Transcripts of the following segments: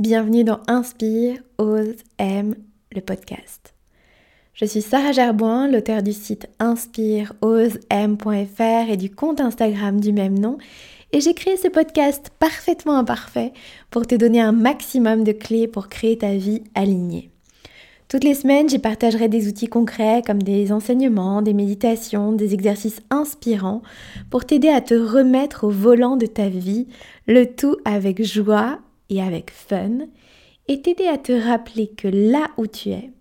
Bienvenue dans Inspire, Ose, Aime, le podcast. Je suis Sarah Gerboin, l'auteur du site inspireosem.fr et du compte Instagram du même nom, et j'ai créé ce podcast parfaitement imparfait pour te donner un maximum de clés pour créer ta vie alignée. Toutes les semaines, j'y partagerai des outils concrets comme des enseignements, des méditations, des exercices inspirants pour t'aider à te remettre au volant de ta vie, le tout avec joie et avec fun, et t'aider à te rappeler que là où tu es,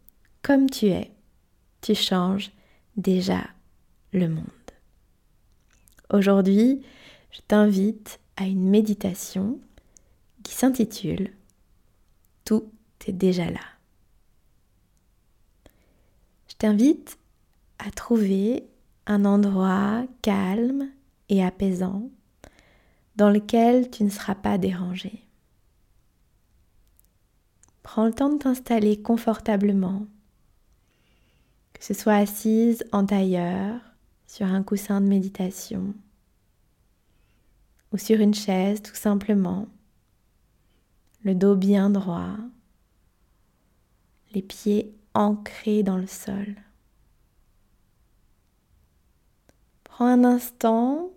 comme tu es, tu changes déjà le monde. Aujourd'hui, je t'invite à une méditation qui s'intitule Tout est déjà là. Je t'invite à trouver un endroit calme et apaisant dans lequel tu ne seras pas dérangé. Prends le temps de t'installer confortablement, que ce soit assise en tailleur, sur un coussin de méditation. Ou sur une chaise tout simplement, le dos bien droit, les pieds ancrés dans le sol. Prends un instant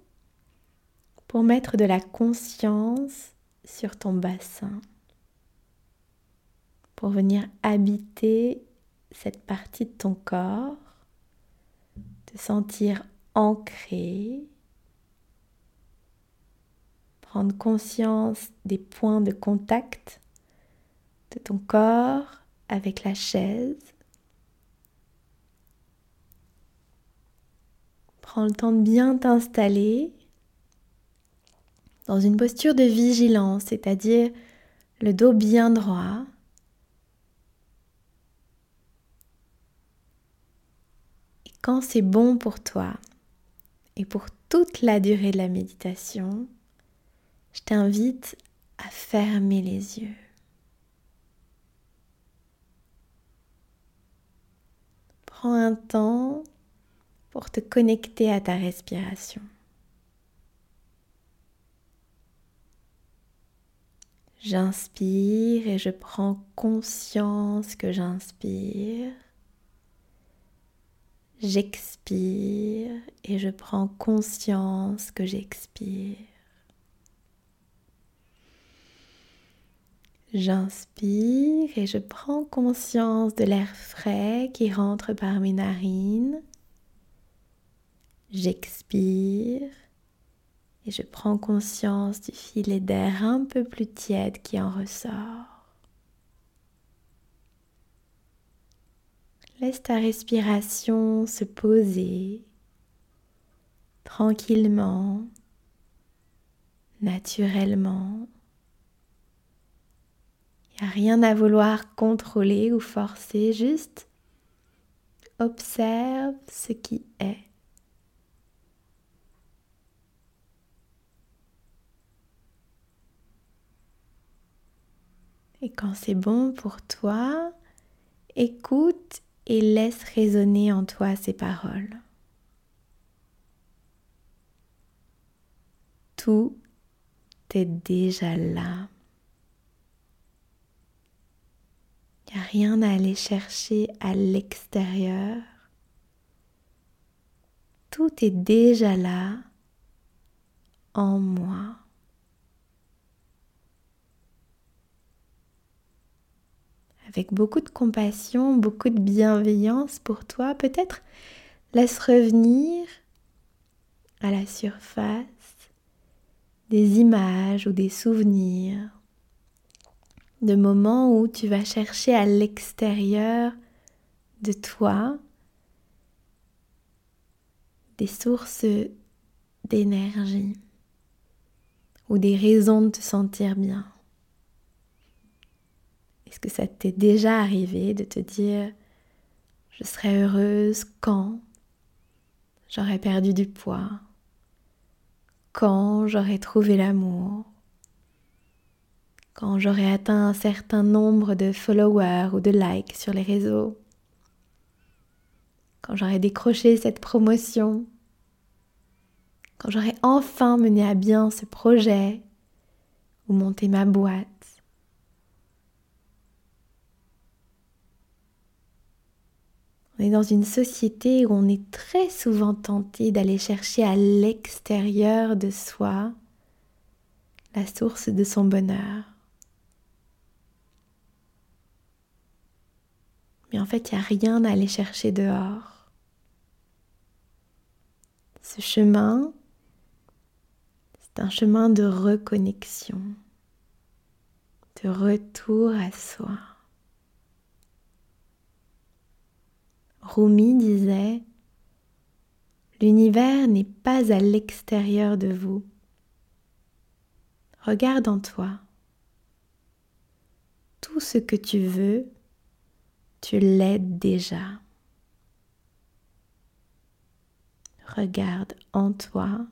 pour mettre de la conscience sur ton bassin pour venir habiter cette partie de ton corps, te sentir ancré, prendre conscience des points de contact de ton corps avec la chaise. Prends le temps de bien t'installer dans une posture de vigilance, c'est-à-dire le dos bien droit, Quand c'est bon pour toi et pour toute la durée de la méditation, je t'invite à fermer les yeux. Prends un temps pour te connecter à ta respiration. J'inspire et je prends conscience que j'inspire. J'expire et je prends conscience que j'expire. J'inspire et je prends conscience de l'air frais qui rentre par mes narines. J'expire et je prends conscience du filet d'air un peu plus tiède qui en ressort. Laisse ta respiration se poser tranquillement, naturellement. Il n'y a rien à vouloir contrôler ou forcer, juste observe ce qui est. Et quand c'est bon pour toi, écoute et laisse résonner en toi ces paroles. Tout est déjà là. Il n'y a rien à aller chercher à l'extérieur. Tout est déjà là en moi. Avec beaucoup de compassion, beaucoup de bienveillance pour toi, peut-être laisse revenir à la surface des images ou des souvenirs, de moments où tu vas chercher à l'extérieur de toi des sources d'énergie ou des raisons de te sentir bien. Est-ce que ça t'est déjà arrivé de te dire je serais heureuse quand j'aurais perdu du poids, quand j'aurais trouvé l'amour, quand j'aurais atteint un certain nombre de followers ou de likes sur les réseaux, quand j'aurais décroché cette promotion, quand j'aurais enfin mené à bien ce projet ou monté ma boîte? On est dans une société où on est très souvent tenté d'aller chercher à l'extérieur de soi la source de son bonheur. Mais en fait, il n'y a rien à aller chercher dehors. Ce chemin, c'est un chemin de reconnexion, de retour à soi. Rumi disait, L'univers n'est pas à l'extérieur de vous. Regarde en toi. Tout ce que tu veux, tu l'aides déjà. Regarde en toi.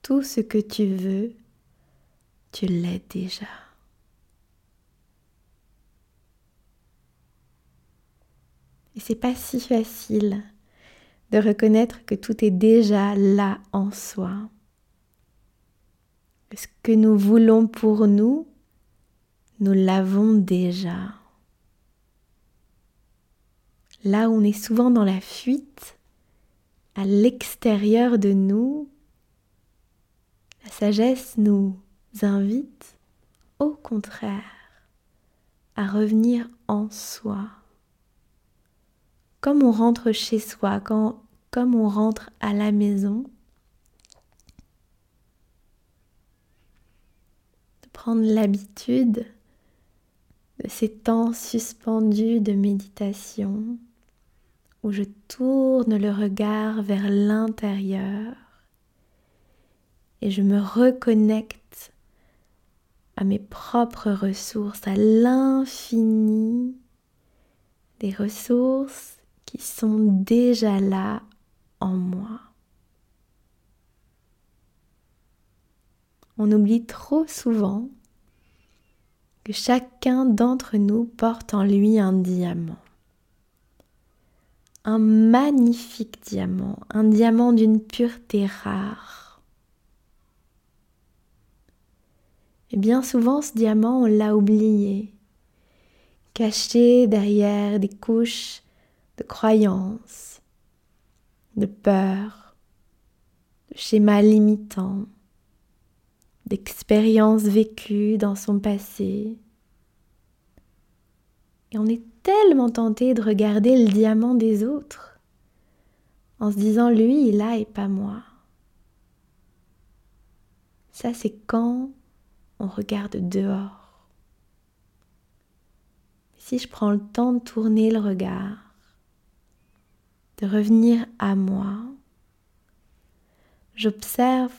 Tout ce que tu veux, tu l'aides déjà. Et c'est pas si facile de reconnaître que tout est déjà là en soi. Ce que nous voulons pour nous, nous l'avons déjà. Là où on est souvent dans la fuite, à l'extérieur de nous, la sagesse nous invite au contraire à revenir en soi comme on rentre chez soi, quand, comme on rentre à la maison, de prendre l'habitude de ces temps suspendus de méditation où je tourne le regard vers l'intérieur et je me reconnecte à mes propres ressources, à l'infini des ressources qui sont déjà là en moi. On oublie trop souvent que chacun d'entre nous porte en lui un diamant. Un magnifique diamant, un diamant d'une pureté rare. Et bien souvent, ce diamant, on l'a oublié, caché derrière des couches de croyances, de peurs, de schémas limitants, d'expériences vécues dans son passé. Et on est tellement tenté de regarder le diamant des autres en se disant lui il a et pas moi. Ça c'est quand on regarde dehors. Si je prends le temps de tourner le regard de revenir à moi, j'observe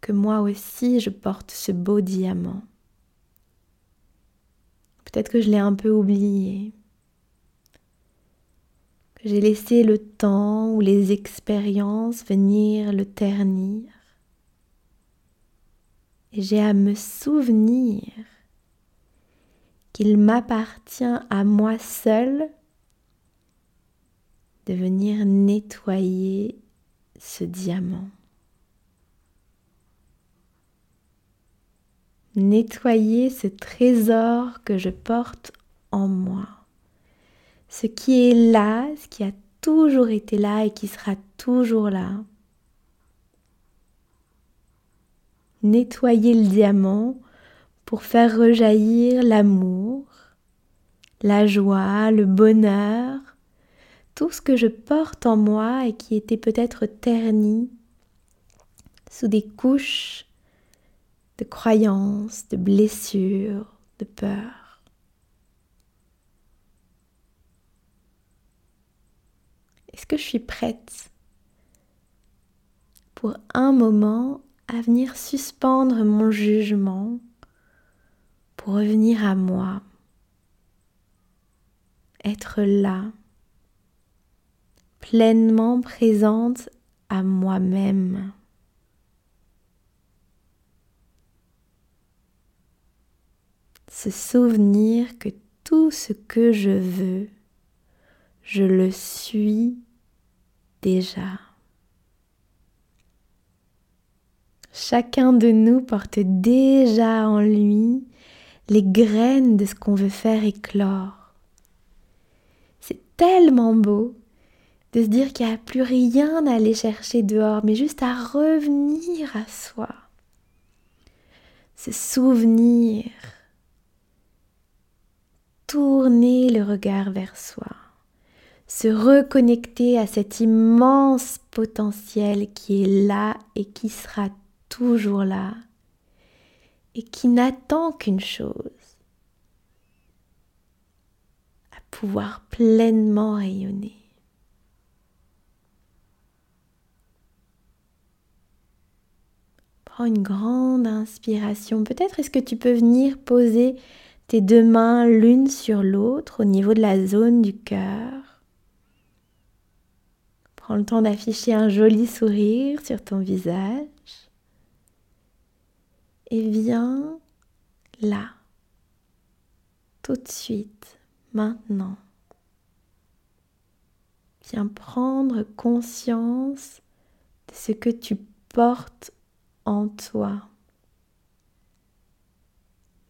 que moi aussi je porte ce beau diamant. Peut-être que je l'ai un peu oublié, que j'ai laissé le temps ou les expériences venir le ternir. Et j'ai à me souvenir qu'il m'appartient à moi seul de venir nettoyer ce diamant. Nettoyer ce trésor que je porte en moi. Ce qui est là, ce qui a toujours été là et qui sera toujours là. Nettoyer le diamant pour faire rejaillir l'amour, la joie, le bonheur, tout ce que je porte en moi et qui était peut-être terni sous des couches de croyances, de blessures, de peurs. Est-ce que je suis prête pour un moment à venir suspendre mon jugement pour revenir à moi, être là pleinement présente à moi-même. Se souvenir que tout ce que je veux, je le suis déjà. Chacun de nous porte déjà en lui les graines de ce qu'on veut faire éclore tellement beau de se dire qu'il n'y a plus rien à aller chercher dehors, mais juste à revenir à soi. Se souvenir. Tourner le regard vers soi. Se reconnecter à cet immense potentiel qui est là et qui sera toujours là et qui n'attend qu'une chose, à pouvoir pleinement rayonner. Prends une grande inspiration. Peut-être est-ce que tu peux venir poser tes deux mains l'une sur l'autre au niveau de la zone du cœur. Prends le temps d'afficher un joli sourire sur ton visage. Et viens là, tout de suite, maintenant. Viens prendre conscience de ce que tu portes en toi,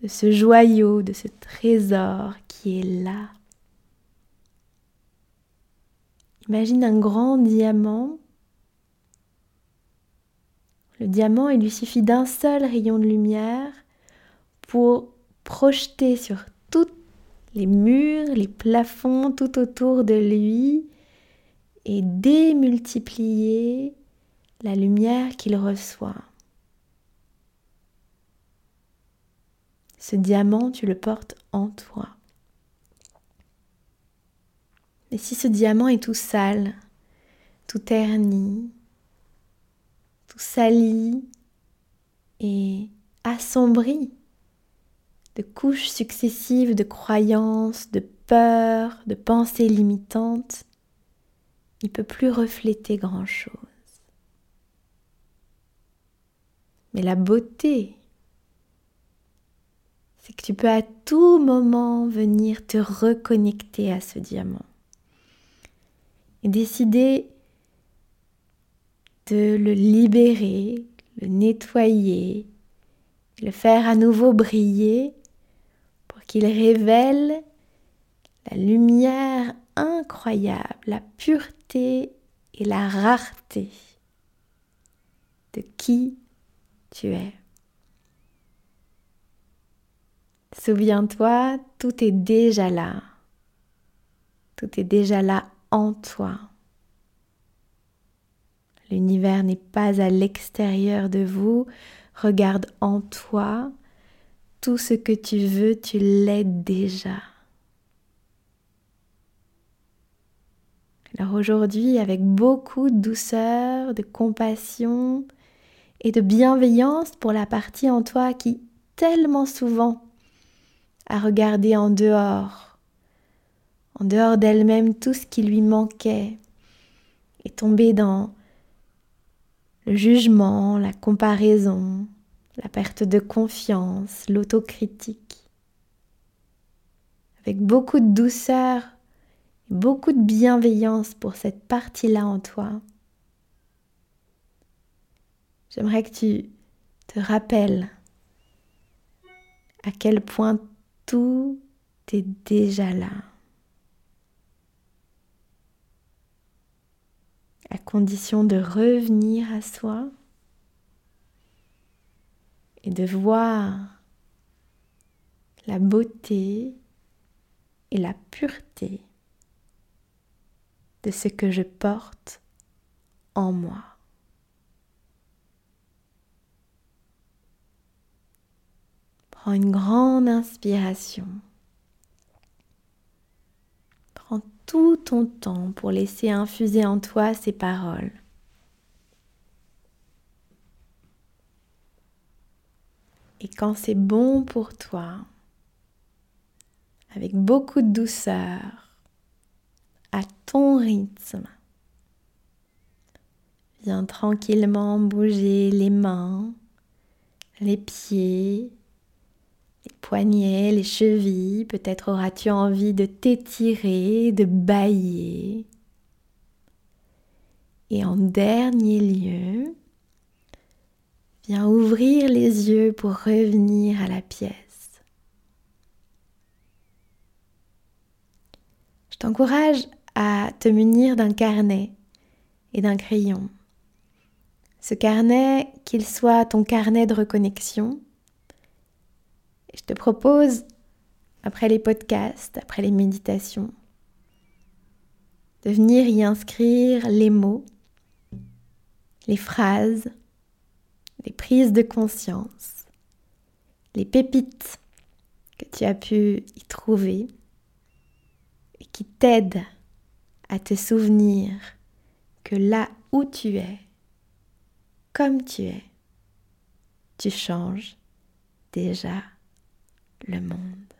de ce joyau, de ce trésor qui est là. Imagine un grand diamant. Le diamant, il lui suffit d'un seul rayon de lumière pour projeter sur tous les murs, les plafonds tout autour de lui et démultiplier la lumière qu'il reçoit. Ce diamant, tu le portes en toi. Mais si ce diamant est tout sale, tout terni, tout sali et assombri de couches successives de croyances, de peurs, de pensées limitantes, il ne peut plus refléter grand-chose. Mais la beauté c'est que tu peux à tout moment venir te reconnecter à ce diamant et décider de le libérer, le nettoyer, le faire à nouveau briller pour qu'il révèle la lumière incroyable, la pureté et la rareté de qui tu es. Souviens-toi, tout est déjà là. Tout est déjà là en toi. L'univers n'est pas à l'extérieur de vous. Regarde en toi. Tout ce que tu veux, tu l'es déjà. Alors aujourd'hui, avec beaucoup de douceur, de compassion et de bienveillance pour la partie en toi qui tellement souvent à regarder en dehors, en dehors d'elle-même tout ce qui lui manquait, et tomber dans le jugement, la comparaison, la perte de confiance, l'autocritique. Avec beaucoup de douceur, beaucoup de bienveillance pour cette partie-là en toi. J'aimerais que tu te rappelles à quel point tout est déjà là. À condition de revenir à soi et de voir la beauté et la pureté de ce que je porte en moi. Prends une grande inspiration. Prends tout ton temps pour laisser infuser en toi ces paroles. Et quand c'est bon pour toi, avec beaucoup de douceur, à ton rythme, viens tranquillement bouger les mains, les pieds, les poignets, les chevilles, peut-être auras-tu envie de t'étirer, de bailler. Et en dernier lieu, viens ouvrir les yeux pour revenir à la pièce. Je t'encourage à te munir d'un carnet et d'un crayon. Ce carnet, qu'il soit ton carnet de reconnexion, je te propose, après les podcasts, après les méditations, de venir y inscrire les mots, les phrases, les prises de conscience, les pépites que tu as pu y trouver et qui t'aident à te souvenir que là où tu es, comme tu es, tu changes déjà le monde.